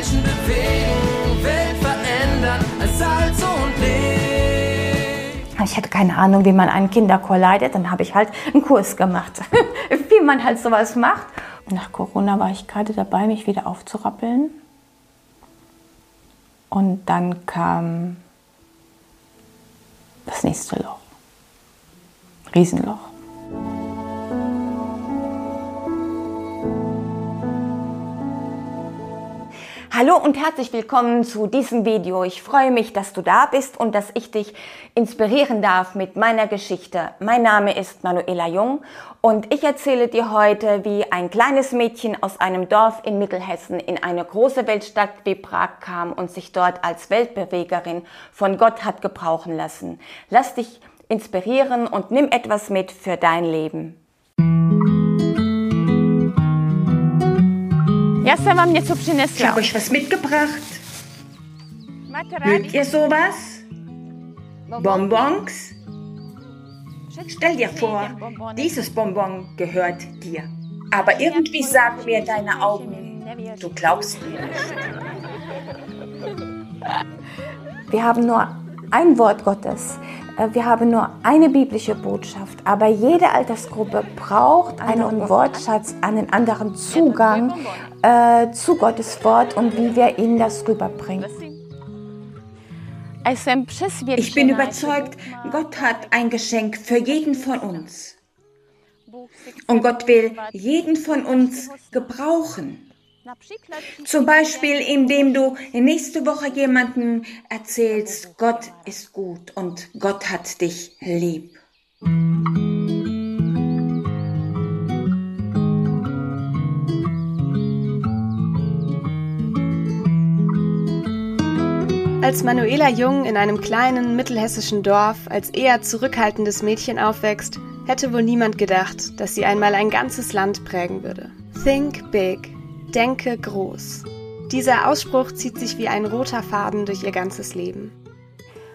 Menschen bewegen, Welt verändern, als Salz und Licht. Ich hatte keine Ahnung, wie man einen Kinderchor leitet. Dann habe ich halt einen Kurs gemacht, wie man halt sowas macht. Nach Corona war ich gerade dabei, mich wieder aufzurappeln. Und dann kam das nächste Loch. Riesenloch. Hallo und herzlich willkommen zu diesem Video. Ich freue mich, dass du da bist und dass ich dich inspirieren darf mit meiner Geschichte. Mein Name ist Manuela Jung und ich erzähle dir heute, wie ein kleines Mädchen aus einem Dorf in Mittelhessen in eine große Weltstadt wie Prag kam und sich dort als Weltbewegerin von Gott hat gebrauchen lassen. Lass dich inspirieren und nimm etwas mit für dein Leben. Ja sam vám něco Ich habe euch was mitgebracht. Mögt ihr sowas? Bonbons? Stell dir vor, dieses Bonbon gehört dir. Aber irgendwie sagen mir deine Augen, du glaubst mir nicht. Wir haben nur ein Wort Gottes. Äh, Wir haben nur eine biblische Botschaft. Aber jede Altersgruppe braucht einen Wortschatz, einen anderen Zugang äh, zu Gottes Wort und wie wir ihnen das rüberbringen. Ich bin überzeugt, Gott hat ein Geschenk für jeden von uns. Und Gott will jeden von uns gebrauchen. Zum Beispiel, indem du nächste Woche jemandem erzählst, Gott ist gut und Gott hat dich lieb. Als Manuela Jung in einem kleinen mittelhessischen Dorf als eher zurückhaltendes Mädchen aufwächst, hätte wohl niemand gedacht, dass sie einmal ein ganzes Land prägen würde. Think big, denke groß. Dieser Ausspruch zieht sich wie ein roter Faden durch ihr ganzes Leben.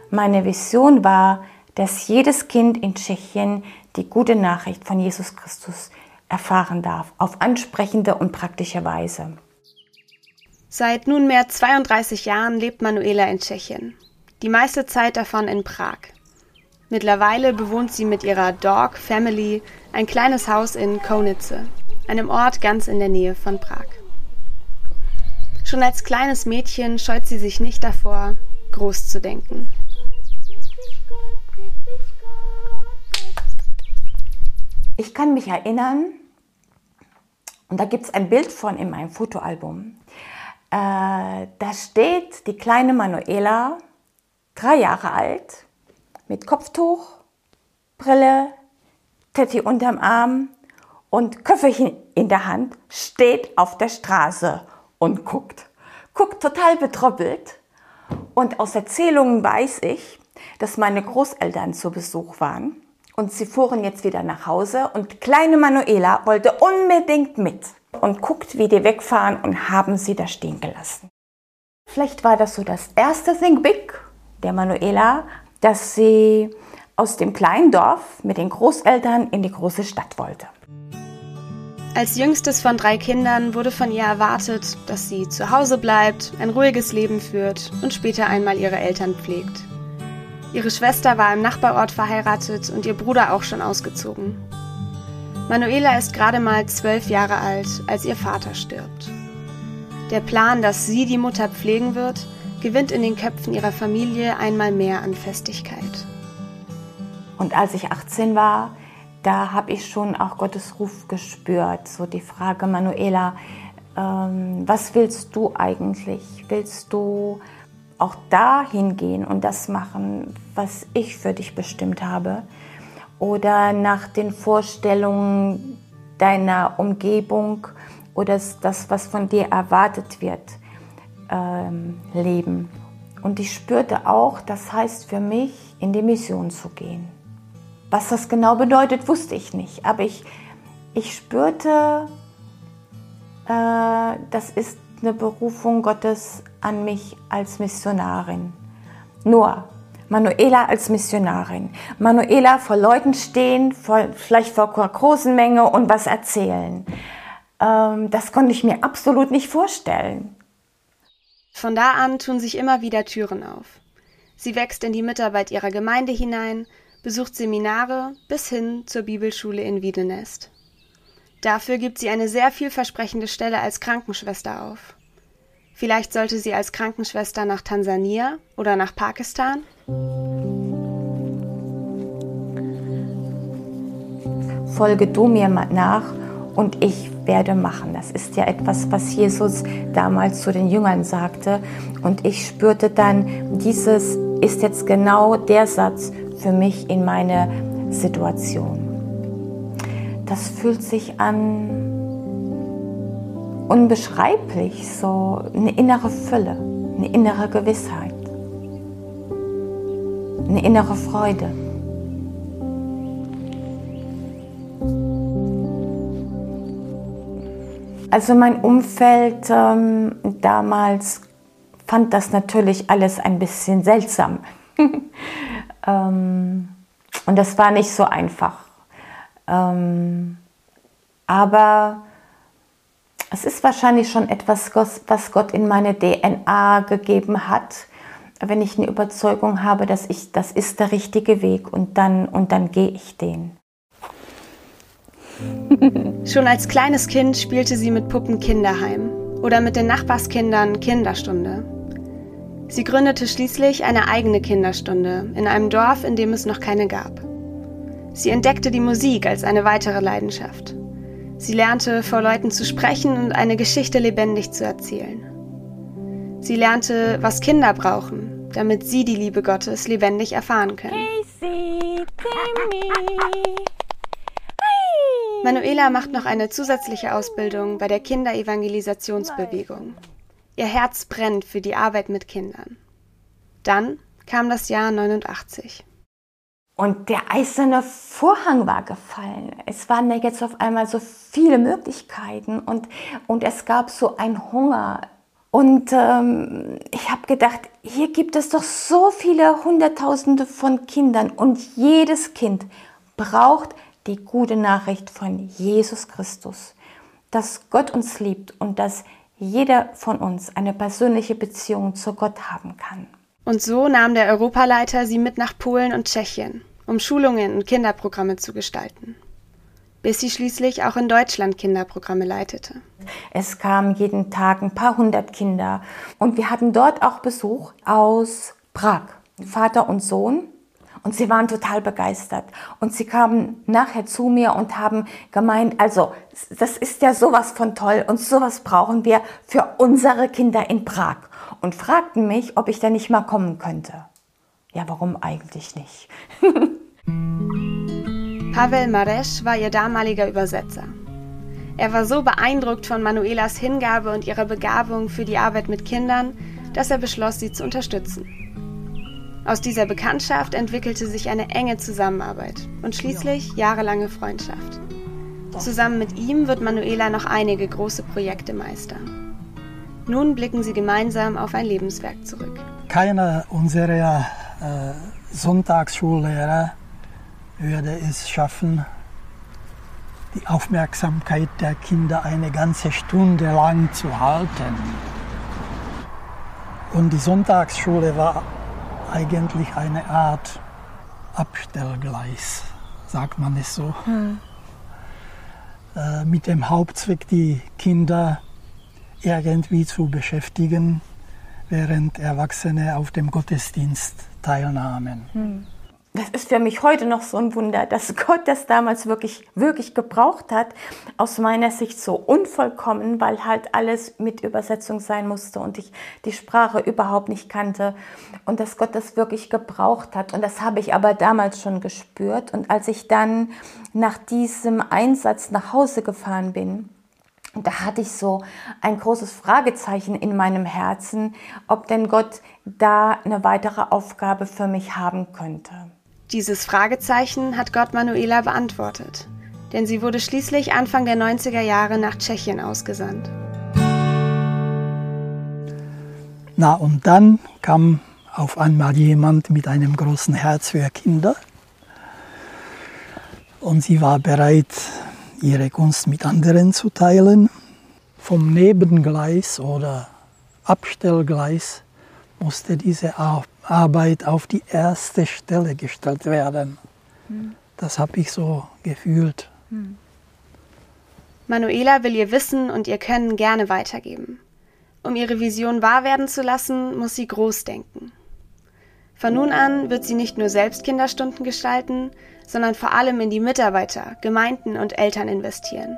Meine Vision war, dass jedes Kind in Tschechien die gute Nachricht von Jesus Christus erfahren darf, auf ansprechende und praktische Weise. Seit nunmehr 32 Jahren lebt Manuela in Tschechien. Die meiste Zeit davon in Prag. Mittlerweile bewohnt sie mit ihrer Dog Family ein kleines Haus in Konice, einem Ort ganz in der Nähe von Prag. Schon als kleines Mädchen scheut sie sich nicht davor, groß zu denken. Ich kann mich erinnern, und da gibt es ein Bild von in meinem Fotoalbum. Äh, da steht die kleine Manuela, drei Jahre alt, mit Kopftuch, Brille, Teddy unterm Arm und Köfferchen in der Hand, steht auf der Straße und guckt. Guckt total betröppelt. Und aus Erzählungen weiß ich, dass meine Großeltern zu Besuch waren und sie fuhren jetzt wieder nach Hause und kleine Manuela wollte unbedingt mit und guckt, wie die wegfahren und haben sie da stehen gelassen. Vielleicht war das so das erste Think Big der Manuela, dass sie aus dem kleinen Dorf mit den Großeltern in die große Stadt wollte. Als jüngstes von drei Kindern wurde von ihr erwartet, dass sie zu Hause bleibt, ein ruhiges Leben führt und später einmal ihre Eltern pflegt. Ihre Schwester war im Nachbarort verheiratet und ihr Bruder auch schon ausgezogen. Manuela ist gerade mal zwölf Jahre alt, als ihr Vater stirbt. Der Plan, dass sie die Mutter pflegen wird, gewinnt in den Köpfen ihrer Familie einmal mehr an Festigkeit. Und als ich 18 war, da habe ich schon auch Gottes Ruf gespürt. So die Frage, Manuela, ähm, was willst du eigentlich? Willst du auch dahin gehen und das machen, was ich für dich bestimmt habe? Oder nach den Vorstellungen deiner Umgebung oder das, was von dir erwartet wird, ähm, leben? Und ich spürte auch, das heißt für mich, in die Mission zu gehen. Was das genau bedeutet, wusste ich nicht. Aber ich, ich spürte, äh, das ist eine Berufung Gottes an mich als Missionarin. Nur Manuela als Missionarin. Manuela vor Leuten stehen, vor, vielleicht vor einer großen Menge und was erzählen. Ähm, das konnte ich mir absolut nicht vorstellen. Von da an tun sich immer wieder Türen auf. Sie wächst in die Mitarbeit ihrer Gemeinde hinein, besucht Seminare bis hin zur Bibelschule in Wiedenest. Dafür gibt sie eine sehr vielversprechende Stelle als Krankenschwester auf. Vielleicht sollte sie als Krankenschwester nach Tansania oder nach Pakistan? Folge du mir nach und ich werde machen. Das ist ja etwas, was Jesus damals zu den Jüngern sagte. Und ich spürte dann, dieses ist jetzt genau der Satz für mich in meine Situation. Das fühlt sich an unbeschreiblich, so eine innere Fülle, eine innere Gewissheit, eine innere Freude. Also mein Umfeld ähm, damals fand das natürlich alles ein bisschen seltsam. ähm, und das war nicht so einfach. Ähm, aber es ist wahrscheinlich schon etwas, was Gott in meine DNA gegeben hat, wenn ich eine Überzeugung habe, dass ich, das ist der richtige Weg und dann, und dann gehe ich den. Schon als kleines Kind spielte sie mit Puppen Kinderheim oder mit den Nachbarskindern Kinderstunde. Sie gründete schließlich eine eigene Kinderstunde in einem Dorf, in dem es noch keine gab. Sie entdeckte die Musik als eine weitere Leidenschaft. Sie lernte, vor Leuten zu sprechen und eine Geschichte lebendig zu erzählen. Sie lernte, was Kinder brauchen, damit sie die Liebe Gottes lebendig erfahren können. Casey, Manuela macht noch eine zusätzliche Ausbildung bei der Kinderevangelisationsbewegung. Ihr Herz brennt für die Arbeit mit Kindern. Dann kam das Jahr 89. Und der eiserne Vorhang war gefallen. Es waren ja jetzt auf einmal so viele Möglichkeiten und, und es gab so einen Hunger. Und ähm, ich habe gedacht, hier gibt es doch so viele Hunderttausende von Kindern und jedes Kind braucht die gute Nachricht von Jesus Christus, dass Gott uns liebt und dass jeder von uns eine persönliche Beziehung zu Gott haben kann. Und so nahm der Europaleiter sie mit nach Polen und Tschechien, um Schulungen und Kinderprogramme zu gestalten, bis sie schließlich auch in Deutschland Kinderprogramme leitete. Es kamen jeden Tag ein paar hundert Kinder und wir hatten dort auch Besuch aus Prag, Vater und Sohn. Und sie waren total begeistert. Und sie kamen nachher zu mir und haben gemeint, also das ist ja sowas von toll und sowas brauchen wir für unsere Kinder in Prag. Und fragten mich, ob ich da nicht mal kommen könnte. Ja, warum eigentlich nicht? Pavel Maresch war ihr damaliger Übersetzer. Er war so beeindruckt von Manuelas Hingabe und ihrer Begabung für die Arbeit mit Kindern, dass er beschloss, sie zu unterstützen. Aus dieser Bekanntschaft entwickelte sich eine enge Zusammenarbeit und schließlich jahrelange Freundschaft. Zusammen mit ihm wird Manuela noch einige große Projekte meistern. Nun blicken sie gemeinsam auf ein Lebenswerk zurück. Keiner unserer äh, Sonntagsschullehrer würde es schaffen, die Aufmerksamkeit der Kinder eine ganze Stunde lang zu halten. Und die Sonntagsschule war eigentlich eine Art Abstellgleis, sagt man es so. Hm. Äh, mit dem Hauptzweck, die Kinder irgendwie zu beschäftigen, während Erwachsene auf dem Gottesdienst teilnahmen. Hm das ist für mich heute noch so ein Wunder, dass Gott das damals wirklich, wirklich gebraucht hat. Aus meiner Sicht so unvollkommen, weil halt alles mit Übersetzung sein musste und ich die Sprache überhaupt nicht kannte. Und dass Gott das wirklich gebraucht hat. Und das habe ich aber damals schon gespürt. Und als ich dann nach diesem Einsatz nach Hause gefahren bin, da hatte ich so ein großes Fragezeichen in meinem Herzen, ob denn Gott da eine weitere Aufgabe für mich haben könnte. Dieses Fragezeichen hat Gott Manuela beantwortet, denn sie wurde schließlich Anfang der 90er Jahre nach Tschechien ausgesandt. Na und dann kam auf einmal jemand mit einem großen Herz für Kinder und sie war bereit, ihre Kunst mit anderen zu teilen. Vom Nebengleis oder Abstellgleis musste diese Arbeit auf die erste Stelle gestellt werden. Hm. Das habe ich so gefühlt. Hm. Manuela will ihr Wissen und ihr Können gerne weitergeben. Um ihre Vision wahr werden zu lassen, muss sie groß denken. Von nun an wird sie nicht nur selbst Kinderstunden gestalten, sondern vor allem in die Mitarbeiter, Gemeinden und Eltern investieren.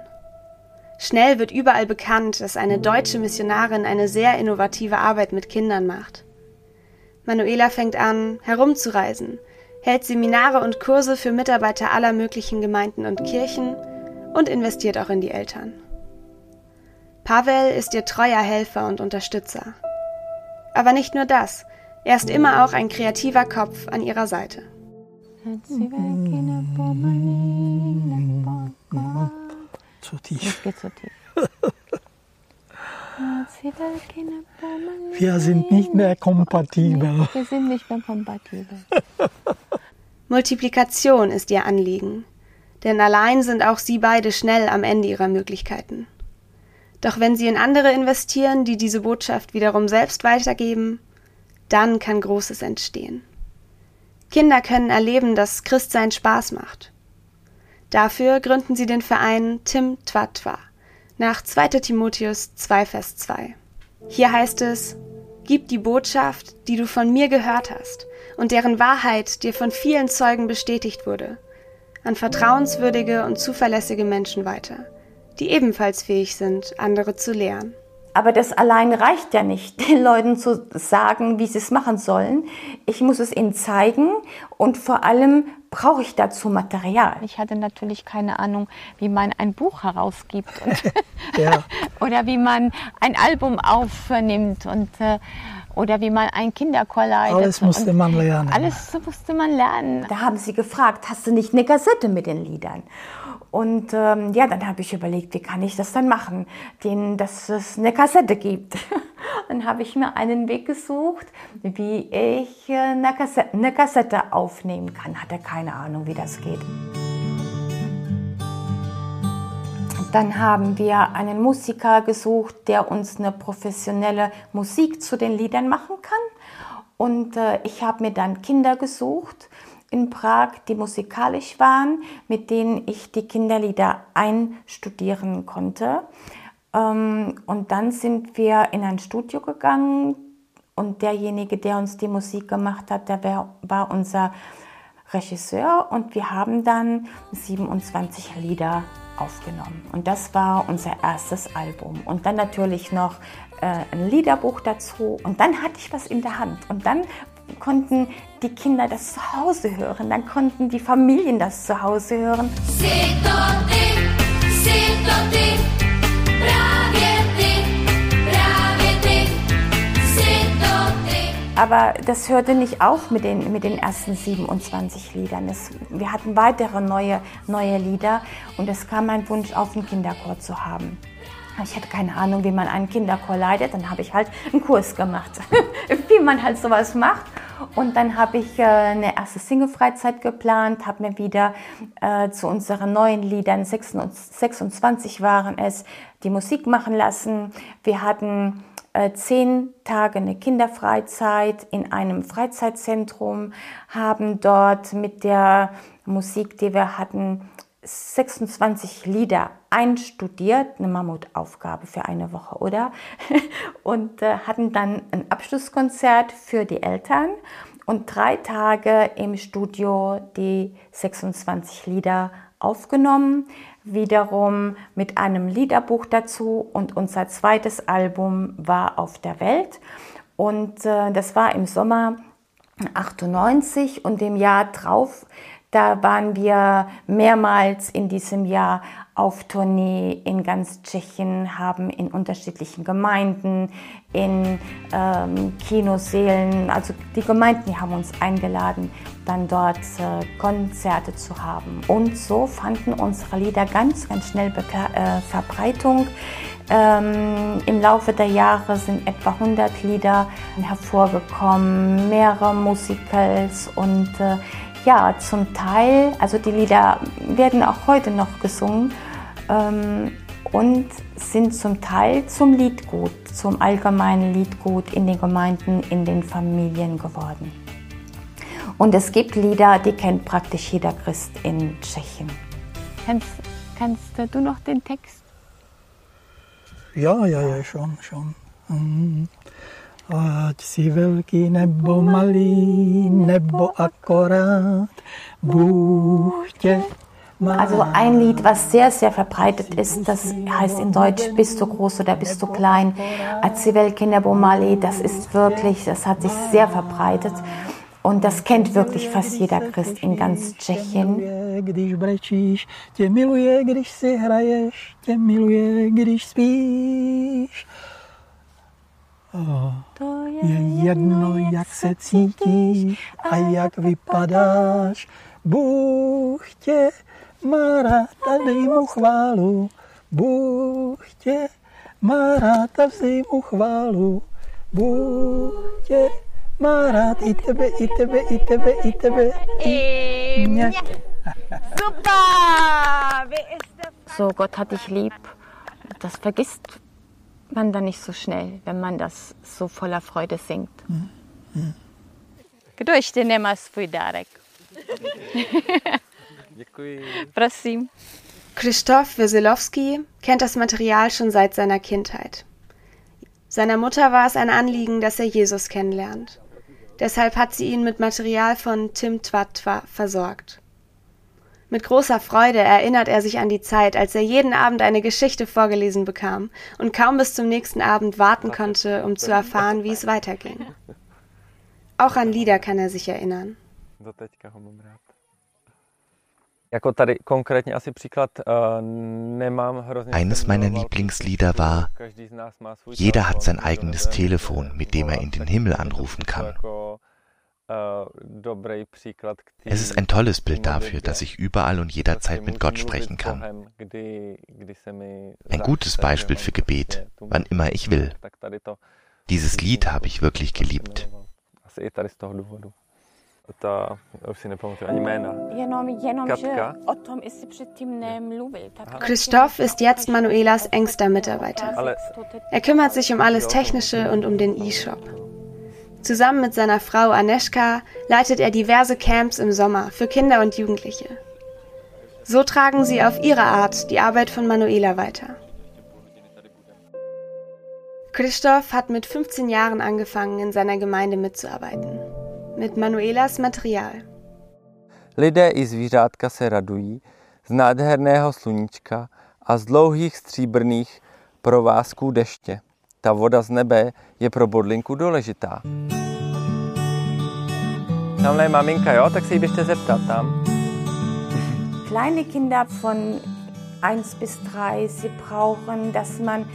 Schnell wird überall bekannt, dass eine deutsche Missionarin eine sehr innovative Arbeit mit Kindern macht. Manuela fängt an, herumzureisen, hält Seminare und Kurse für Mitarbeiter aller möglichen Gemeinden und Kirchen und investiert auch in die Eltern. Pavel ist ihr treuer Helfer und Unterstützer. Aber nicht nur das, er ist immer auch ein kreativer Kopf an ihrer Seite. Zu tief. Das geht zu tief. Wir sind nicht mehr kompatibel. Wir sind nicht mehr kompatibel. Multiplikation ist ihr Anliegen. Denn allein sind auch sie beide schnell am Ende ihrer Möglichkeiten. Doch wenn sie in andere investieren, die diese Botschaft wiederum selbst weitergeben, dann kann Großes entstehen. Kinder können erleben, dass Christsein Spaß macht. Dafür gründen sie den Verein Tim Twatwa nach 2. Timotheus 2, Vers 2. Hier heißt es, Gib die Botschaft, die du von mir gehört hast und deren Wahrheit dir von vielen Zeugen bestätigt wurde, an vertrauenswürdige und zuverlässige Menschen weiter, die ebenfalls fähig sind, andere zu lehren. Aber das allein reicht ja nicht, den Leuten zu sagen, wie sie es machen sollen. Ich muss es ihnen zeigen und vor allem brauche ich dazu Material. Ich hatte natürlich keine Ahnung, wie man ein Buch herausgibt ja. oder wie man ein Album aufnimmt und äh, oder wie man ein Kinderchor leitet. Alles musste man lernen. Alles musste man lernen. Da haben sie gefragt, hast du nicht eine Kassette mit den Liedern? Und ähm, ja, dann habe ich überlegt, wie kann ich das dann machen, den, dass es eine Kassette gibt. dann habe ich mir einen Weg gesucht, wie ich äh, eine, Kassette, eine Kassette aufnehmen kann. Hatte keine Ahnung, wie das geht. Dann haben wir einen Musiker gesucht, der uns eine professionelle Musik zu den Liedern machen kann. Und äh, ich habe mir dann Kinder gesucht, in Prag, die musikalisch waren, mit denen ich die Kinderlieder einstudieren konnte. Ähm, und dann sind wir in ein Studio gegangen und derjenige, der uns die Musik gemacht hat, der war unser Regisseur und wir haben dann 27 Lieder aufgenommen. Und das war unser erstes Album. Und dann natürlich noch äh, ein Liederbuch dazu. Und dann hatte ich was in der Hand. Und dann konnten die Kinder das zu Hause hören, dann konnten die Familien das zu Hause hören. Aber das hörte nicht auf mit den, mit den ersten 27 Liedern. Es, wir hatten weitere neue, neue Lieder und es kam mein Wunsch auf, einen Kinderchor zu haben. Ich hatte keine Ahnung, wie man einen Kinderchor leitet. Dann habe ich halt einen Kurs gemacht, wie man halt sowas macht. Und dann habe ich äh, eine erste Single-Freizeit geplant, habe mir wieder äh, zu unseren neuen Liedern, 26 waren es, die Musik machen lassen. Wir hatten äh, zehn Tage eine Kinderfreizeit in einem Freizeitzentrum, haben dort mit der Musik, die wir hatten, 26 Lieder einstudiert, eine Mammutaufgabe für eine Woche, oder? Und äh, hatten dann ein Abschlusskonzert für die Eltern und drei Tage im Studio die 26 Lieder aufgenommen, wiederum mit einem Liederbuch dazu und unser zweites Album war auf der Welt und äh, das war im Sommer 98 und im Jahr drauf da waren wir mehrmals in diesem Jahr auf Tournee in ganz Tschechien, haben in unterschiedlichen Gemeinden, in ähm, Kinosälen, also die Gemeinden haben uns eingeladen, dann dort äh, Konzerte zu haben. Und so fanden unsere Lieder ganz, ganz schnell Beka äh, Verbreitung. Ähm, Im Laufe der Jahre sind etwa 100 Lieder hervorgekommen, mehrere Musicals und äh, ja, zum Teil, also die Lieder werden auch heute noch gesungen. Ähm, und sind zum Teil zum Liedgut, zum allgemeinen Liedgut in den Gemeinden, in den Familien geworden. Und es gibt Lieder, die kennt praktisch jeder Christ in Tschechien. Kannst, kannst du noch den Text? Ja, ja, ja, schon, schon. Ať si velký nebo malý, nebo akorát, Bůh tě Also ein Lied, was sehr, sehr verbreitet ist, das heißt in Deutsch Bist du groß oder bist du klein? Azivel Kinderbomali, das ist wirklich, das hat sich sehr verbreitet. Und das kennt wirklich fast jeder Christ in ganz Tschechien. To je jedno, jak se cítíš a jak vypadáš. Bůh tě má rád a dej mu chválu. Bůh tě má rád a vzej mu chválu. Bůh tě má rád i tebe, i tebe, i tebe, i tebe, i mě. Super! So, Gott hat dich lieb. Das vergisst man dann nicht so schnell, wenn man das so voller Freude singt. Kdo ještě nemá svůj dárek? Prosím. Krzysztof Weselowski kennt das Material schon seit seiner Kindheit. Seiner Mutter war es ein Anliegen, dass er Jesus kennenlernt. Deshalb hat sie ihn mit Material von Tim Twatwa versorgt. Mit großer Freude erinnert er sich an die Zeit, als er jeden Abend eine Geschichte vorgelesen bekam und kaum bis zum nächsten Abend warten konnte, um zu erfahren, wie es weiterging. Auch an Lieder kann er sich erinnern. Eines meiner Lieblingslieder war Jeder hat sein eigenes Telefon, mit dem er in den Himmel anrufen kann. Es ist ein tolles Bild dafür, dass ich überall und jederzeit mit Gott sprechen kann. Ein gutes Beispiel für Gebet, wann immer ich will. Dieses Lied habe ich wirklich geliebt. Christoph ist jetzt Manuelas engster Mitarbeiter. Er kümmert sich um alles Technische und um den E-Shop. Zusammen mit seiner Frau Aneschka leitet er diverse Camps im Sommer für Kinder und Jugendliche. So tragen sie auf ihre Art die Arbeit von Manuela weiter. Christoph hat mit 15 Jahren angefangen, in seiner Gemeinde mitzuarbeiten. Mit Manuelas Material. Lidé i zvířátka se radují z nádherného sluníčka a z dlouhých stříbrných provázků deště. Ta voda z nebe je pro bodlinku důležitá. Tamhle je maminka, jo? Tak se jí běžte zeptat tam. Kleine Kinder von 1 bis 3, sie brauchen, dass man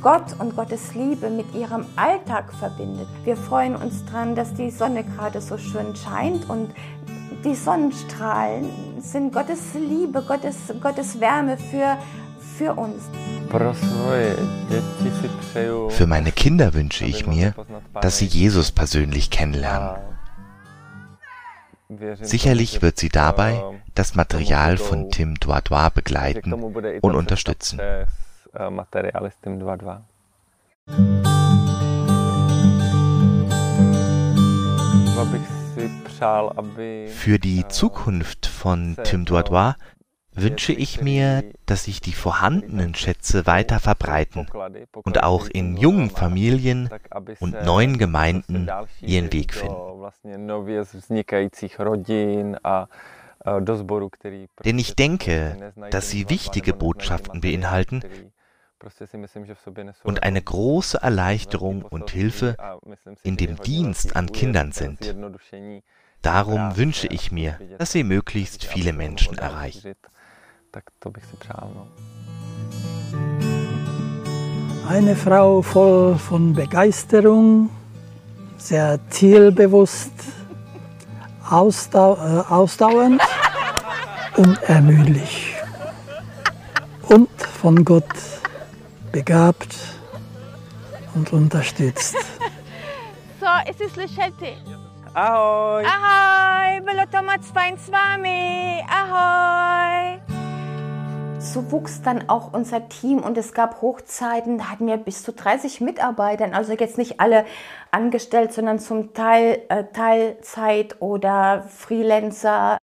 Gott und Gottes Liebe mit ihrem Alltag verbindet. Wir freuen uns daran, dass die Sonne gerade so schön scheint und die Sonnenstrahlen sind Gottes Liebe, Gottes, Gottes Wärme für, für uns. Für meine Kinder wünsche ich mir, dass sie Jesus persönlich kennenlernen. Sicherlich wird sie dabei das Material von Tim Douadois begleiten und unterstützen. Für die Zukunft von Tim Douadois wünsche ich mir, dass sich die vorhandenen Schätze weiter verbreiten und auch in jungen Familien und neuen Gemeinden ihren Weg finden. Denn ich denke, dass sie wichtige Botschaften beinhalten und eine große Erleichterung und Hilfe in dem Dienst an Kindern sind. Darum wünsche ich mir, dass sie möglichst viele Menschen erreichen. Eine Frau voll von Begeisterung, sehr zielbewusst, ausdau äh, ausdauernd und ermüdlich. Und von Gott begabt und unterstützt. So, es ist bylo to moc fajn s vámi. Ahoj. So wuchs dann auch unser Team und es gab Hochzeiten, da hatten wir bis zu 30 Mitarbeiter, also jetzt nicht alle angestellt, sondern zum Teil äh, Teilzeit oder Freelancer.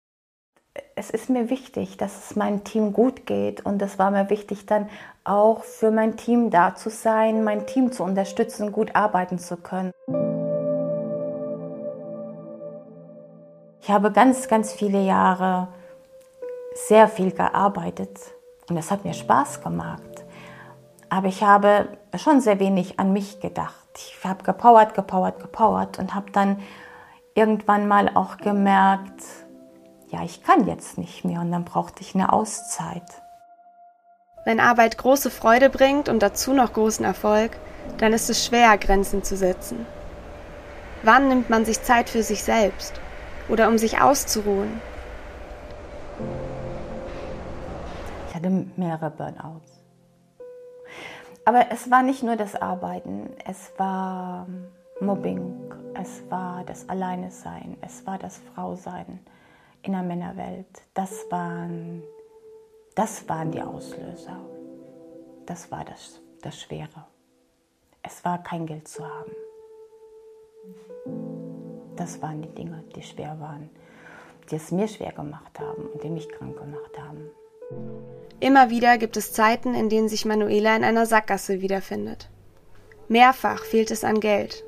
Es ist mir wichtig, dass es meinem Team gut geht und es war mir wichtig, dann auch für mein Team da zu sein, mein Team zu unterstützen, gut arbeiten zu können. Ich habe ganz, ganz viele Jahre sehr viel gearbeitet und es hat mir Spaß gemacht. Aber ich habe schon sehr wenig an mich gedacht. Ich habe gepowert, gepowert, gepowert und habe dann irgendwann mal auch gemerkt, ja, ich kann jetzt nicht mehr und dann brauchte ich eine Auszeit. Wenn Arbeit große Freude bringt und dazu noch großen Erfolg, dann ist es schwer, Grenzen zu setzen. Wann nimmt man sich Zeit für sich selbst oder um sich auszuruhen? Hatte mehrere Burnouts. Aber es war nicht nur das Arbeiten, es war Mobbing, es war das Alleinesein, es war das Frausein in der Männerwelt. Das waren, das waren die Auslöser. Das war das, das Schwere. Es war kein Geld zu haben. Das waren die Dinge, die schwer waren, die es mir schwer gemacht haben und die mich krank gemacht haben. Immer wieder gibt es Zeiten, in denen sich Manuela in einer Sackgasse wiederfindet. Mehrfach fehlt es an Geld.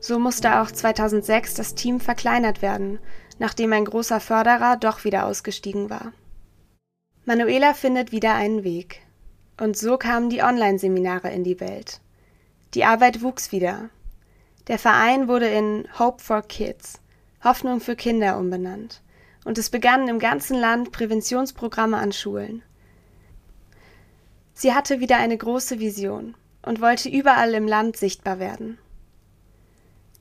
So musste auch 2006 das Team verkleinert werden, nachdem ein großer Förderer doch wieder ausgestiegen war. Manuela findet wieder einen Weg. Und so kamen die Online-Seminare in die Welt. Die Arbeit wuchs wieder. Der Verein wurde in Hope for Kids, Hoffnung für Kinder umbenannt. Und es begannen im ganzen Land Präventionsprogramme an Schulen. Sie hatte wieder eine große Vision und wollte überall im Land sichtbar werden.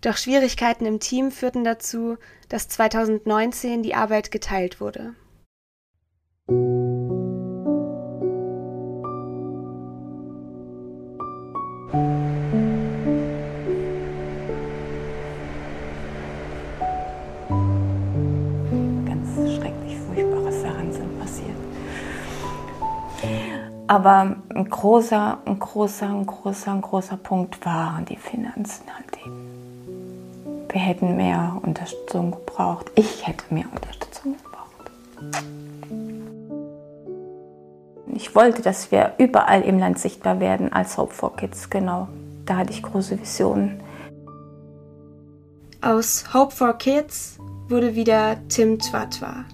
Doch Schwierigkeiten im Team führten dazu, dass 2019 die Arbeit geteilt wurde. Aber ein großer, ein großer, ein großer, ein großer Punkt waren die Finanzen halt eben. Wir hätten mehr Unterstützung gebraucht. Ich hätte mehr Unterstützung gebraucht. Ich wollte, dass wir überall im Land sichtbar werden als Hope for Kids, genau. Da hatte ich große Visionen. Aus Hope for Kids wurde wieder Tim Twatwa,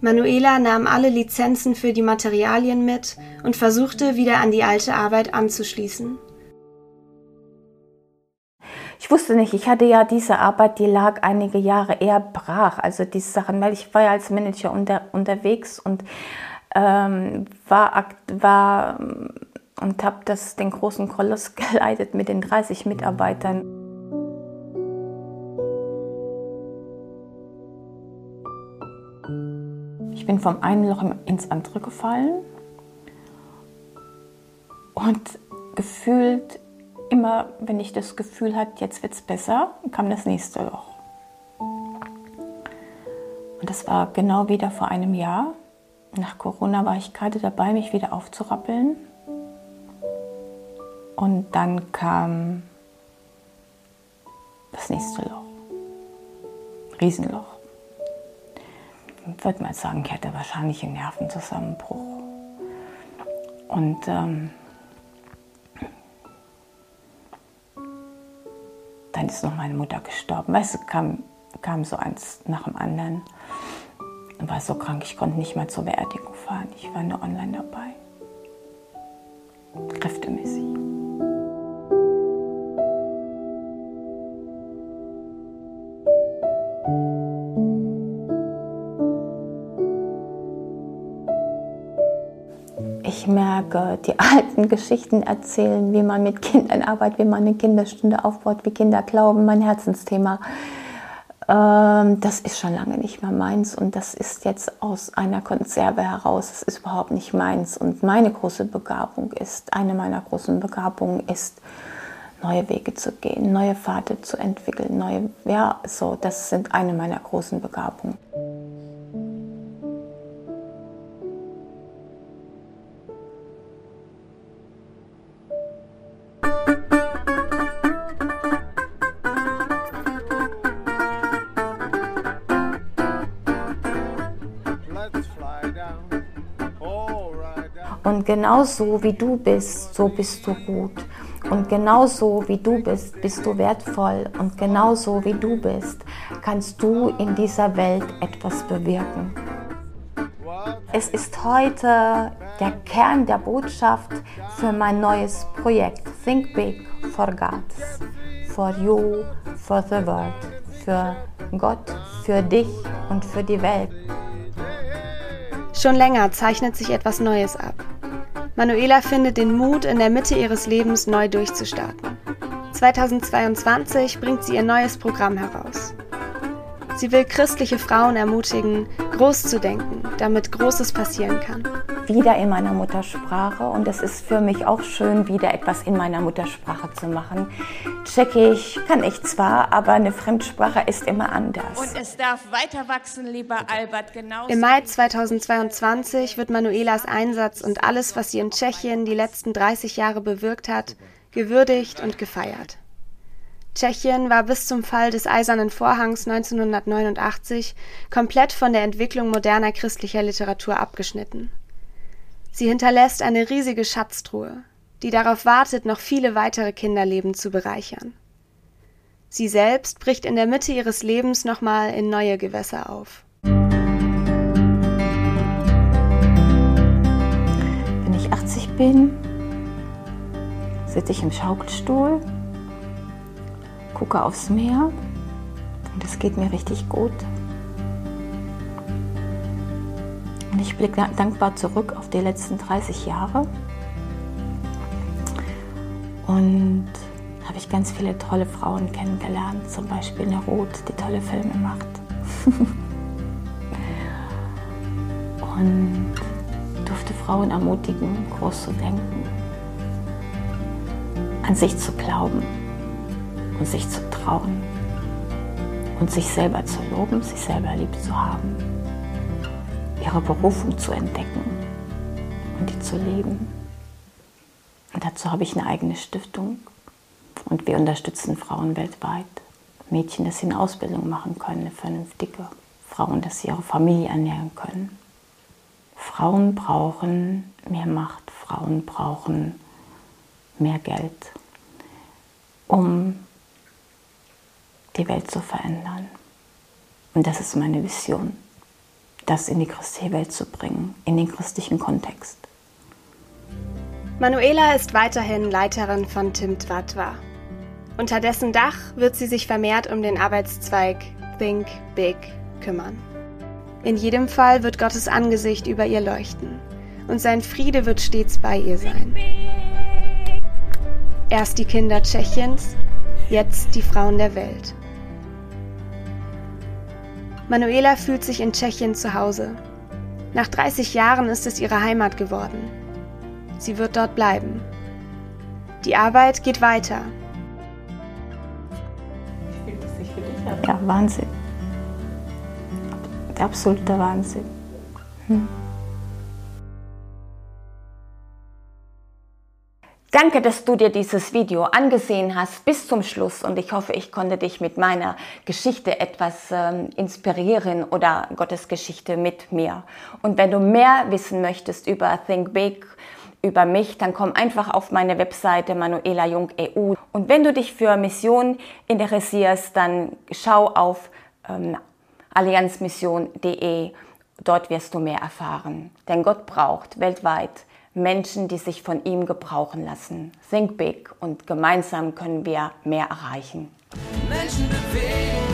Manuela nahm alle Lizenzen für die Materialien mit und versuchte wieder an die alte Arbeit anzuschließen. Ich wusste nicht, ich hatte ja diese Arbeit, die lag einige Jahre eher brach. Also diese Sachen, weil ich war ja als Manager unter, unterwegs und ähm, war, war und habe den großen Koloss geleitet mit den 30 Mitarbeitern. Ich bin vom einen Loch ins andere gefallen und gefühlt immer, wenn ich das Gefühl hatte, jetzt wird es besser, kam das nächste Loch. Und das war genau wieder vor einem Jahr. Nach Corona war ich gerade dabei, mich wieder aufzurappeln. Und dann kam das nächste Loch. Riesenloch würde mal sagen, ich hatte wahrscheinlich einen Nervenzusammenbruch. Und ähm, dann ist noch meine Mutter gestorben. Weißt du, kam, kam so eins nach dem anderen. Ich war so krank, ich konnte nicht mal zur Beerdigung fahren. Ich war nur online dabei. Kräftemäßig. Die alten Geschichten erzählen, wie man mit Kindern arbeitet, wie man eine Kinderstunde aufbaut, wie Kinder glauben, mein Herzensthema. Ähm, das ist schon lange nicht mehr meins und das ist jetzt aus einer Konserve heraus. Das ist überhaupt nicht meins. Und meine große Begabung ist, eine meiner großen Begabungen ist, neue Wege zu gehen, neue Pfade zu entwickeln, neue, ja, so, das sind eine meiner großen Begabungen. Und genauso wie du bist, so bist du gut. Und genauso wie du bist, bist du wertvoll. Und genauso wie du bist, kannst du in dieser Welt etwas bewirken. Es ist heute der Kern der Botschaft für mein neues Projekt Think Big for God, for you, for the world, für Gott, für dich und für die Welt. Schon länger zeichnet sich etwas Neues ab. Manuela findet den Mut, in der Mitte ihres Lebens neu durchzustarten. 2022 bringt sie ihr neues Programm heraus. Sie will christliche Frauen ermutigen, groß zu denken, damit Großes passieren kann. Wieder in meiner Muttersprache und es ist für mich auch schön, wieder etwas in meiner Muttersprache zu machen. Tschechisch kann ich zwar, aber eine Fremdsprache ist immer anders. Und es darf weiter wachsen, lieber Albert, genau. Im Mai 2022 wird Manuelas Einsatz und alles, was sie in Tschechien die letzten 30 Jahre bewirkt hat, gewürdigt und gefeiert. Tschechien war bis zum Fall des Eisernen Vorhangs 1989 komplett von der Entwicklung moderner christlicher Literatur abgeschnitten. Sie hinterlässt eine riesige Schatztruhe, die darauf wartet, noch viele weitere Kinderleben zu bereichern. Sie selbst bricht in der Mitte ihres Lebens nochmal in neue Gewässer auf. Wenn ich 80 bin, sitze ich im Schaukelstuhl gucke aufs Meer und es geht mir richtig gut. Und ich blicke dankbar zurück auf die letzten 30 Jahre. Und habe ich ganz viele tolle Frauen kennengelernt, zum Beispiel eine Ruth, die tolle Filme macht. und durfte Frauen ermutigen, groß zu denken, an sich zu glauben und sich zu trauen und sich selber zu loben, sich selber lieb zu haben, ihre Berufung zu entdecken und die zu leben. Und dazu habe ich eine eigene Stiftung und wir unterstützen Frauen weltweit, Mädchen, dass sie eine Ausbildung machen können, eine vernünftige Frauen, dass sie ihre Familie ernähren können. Frauen brauchen mehr Macht, Frauen brauchen mehr Geld, um die Welt zu verändern. Und das ist meine Vision, das in die christliche Welt zu bringen, in den christlichen Kontext. Manuela ist weiterhin Leiterin von Tim Twatwa. Unter dessen Dach wird sie sich vermehrt um den Arbeitszweig Think Big kümmern. In jedem Fall wird Gottes Angesicht über ihr leuchten und sein Friede wird stets bei ihr sein. Erst die Kinder Tschechiens, jetzt die Frauen der Welt. Manuela fühlt sich in Tschechien zu Hause. Nach 30 Jahren ist es ihre Heimat geworden. Sie wird dort bleiben. Die Arbeit geht weiter. Fühlt es sich für dich an? Ja, Wahnsinn. Der absolute Wahnsinn. Hm. Danke, dass du dir dieses Video angesehen hast bis zum Schluss und ich hoffe, ich konnte dich mit meiner Geschichte etwas ähm, inspirieren oder Gottes Geschichte mit mir. Und wenn du mehr wissen möchtest über Think Big, über mich, dann komm einfach auf meine Webseite Manuela Jung EU. Und wenn du dich für Mission interessierst, dann schau auf ähm, allianzmission.de. Dort wirst du mehr erfahren. Denn Gott braucht weltweit Menschen, die sich von ihm gebrauchen lassen. Think big und gemeinsam können wir mehr erreichen. Menschen bewegen.